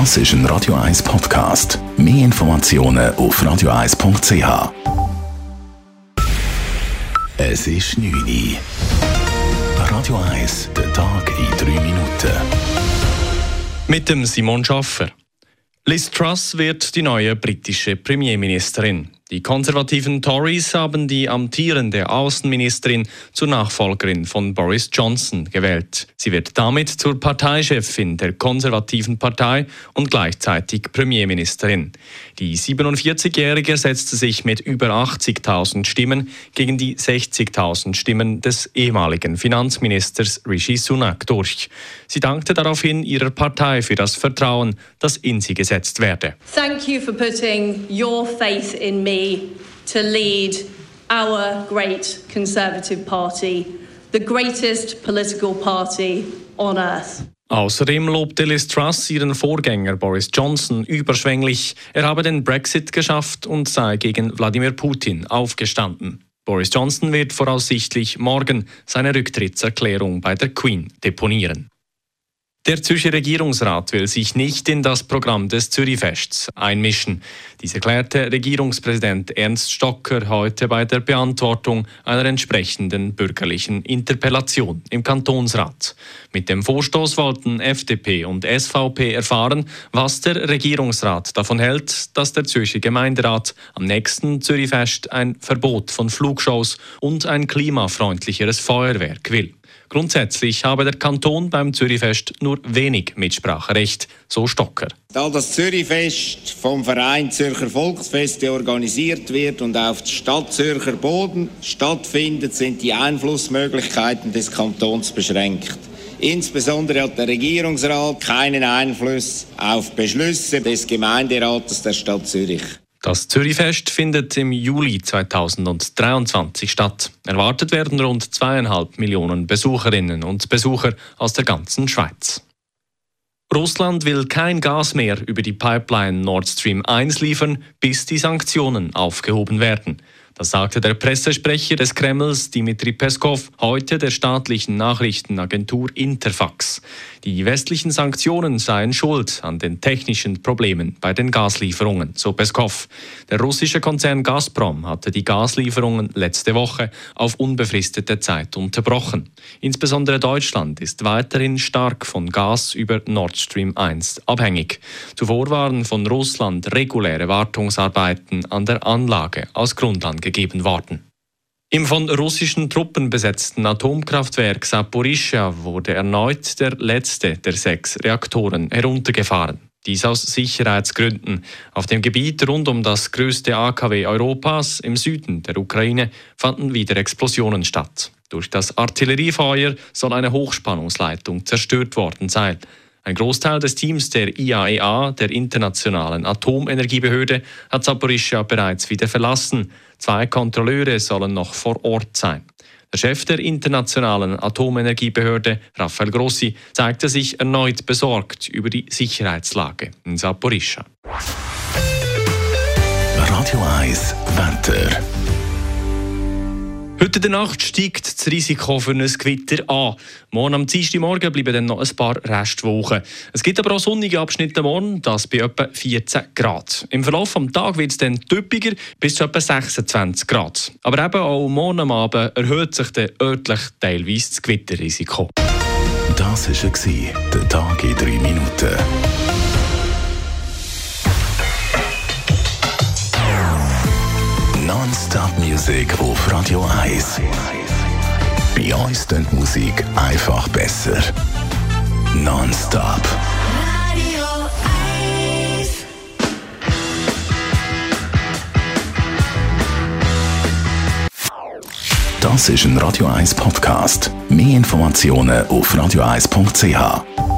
Das ist ein Radio 1 Podcast. Mehr Informationen auf radio1.ch. Es ist 9 Uhr. Radio 1, der Tag in 3 Minuten. Mit dem Simon Schaffer. Liz Truss wird die neue britische Premierministerin. Die konservativen Tories haben die amtierende Außenministerin zur Nachfolgerin von Boris Johnson gewählt. Sie wird damit zur Parteichefin der konservativen Partei und gleichzeitig Premierministerin. Die 47-Jährige setzte sich mit über 80.000 Stimmen gegen die 60.000 Stimmen des ehemaligen Finanzministers Rishi Sunak durch. Sie dankte daraufhin ihrer Partei für das Vertrauen, das in sie gesetzt werde. Thank you for putting your faith in me to lead our great Conservative Party, the greatest political party on earth. Außerdem lobte Liz Truss ihren Vorgänger Boris Johnson überschwänglich. Er habe den Brexit geschafft und sei gegen Wladimir Putin aufgestanden. Boris Johnson wird voraussichtlich morgen seine Rücktrittserklärung bei der Queen deponieren. Der Zürcher Regierungsrat will sich nicht in das Programm des Zürichfests einmischen. Dies erklärte Regierungspräsident Ernst Stocker heute bei der Beantwortung einer entsprechenden bürgerlichen Interpellation im Kantonsrat. Mit dem Vorstoß wollten FDP und SVP erfahren, was der Regierungsrat davon hält, dass der Zürcher Gemeinderat am nächsten Zürichfest ein Verbot von Flugshows und ein klimafreundlicheres Feuerwerk will. Grundsätzlich habe der Kanton beim Zürichfest nur wenig Mitspracherecht, so Stocker. Da das Zürichfest vom Verein Zürcher Volksfeste organisiert wird und auf Stadt Zürcher Boden stattfindet, sind die Einflussmöglichkeiten des Kantons beschränkt. Insbesondere hat der Regierungsrat keinen Einfluss auf Beschlüsse des Gemeinderates der Stadt Zürich. Das Zürichfest findet im Juli 2023 statt. Erwartet werden rund zweieinhalb Millionen Besucherinnen und Besucher aus der ganzen Schweiz. Russland will kein Gas mehr über die Pipeline Nord Stream 1 liefern, bis die Sanktionen aufgehoben werden. Das sagte der Pressesprecher des Kremls, Dmitri Peskov, heute der staatlichen Nachrichtenagentur Interfax. Die westlichen Sanktionen seien schuld an den technischen Problemen bei den Gaslieferungen, so Peskov. Der russische Konzern Gazprom hatte die Gaslieferungen letzte Woche auf unbefristete Zeit unterbrochen. Insbesondere Deutschland ist weiterhin stark von Gas über Nord Stream 1 abhängig. Zuvor waren von Russland reguläre Wartungsarbeiten an der Anlage als Grundlage gegeben worden. Im von russischen Truppen besetzten Atomkraftwerk Saporischschja wurde erneut der letzte der sechs Reaktoren heruntergefahren. Dies aus Sicherheitsgründen. Auf dem Gebiet rund um das größte AKW Europas im Süden der Ukraine fanden wieder Explosionen statt. Durch das Artilleriefeuer soll eine Hochspannungsleitung zerstört worden sein. Ein Großteil des Teams der IAEA, e der Internationalen Atomenergiebehörde, hat Saporischschja bereits wieder verlassen. Zwei Kontrolleure sollen noch vor Ort sein. Der Chef der Internationalen Atomenergiebehörde, Rafael Grossi, zeigte sich erneut besorgt über die Sicherheitslage in Saporischschja. Radio 1 Wetter. Heute in der Nacht steigt das Risiko für ein Gewitter an. Morgen am Dienstagmorgen bleiben dann noch ein paar Restwochen. Es gibt aber auch sonnige Abschnitte morgen, das bei etwa 14 Grad. Im Verlauf des Tages wird es dann typiger bis zu etwa 26 Grad. Aber eben auch morgen am Abend erhöht sich dann örtlich teilweise das Gewitterrisiko. Das war der Tag in drei Minuten. Musik auf Radio 1. Bei uns klingt Musik einfach besser. Non-stop. Radio 1. Das ist ein Radio 1 Podcast. Mehr Informationen auf radio1.ch.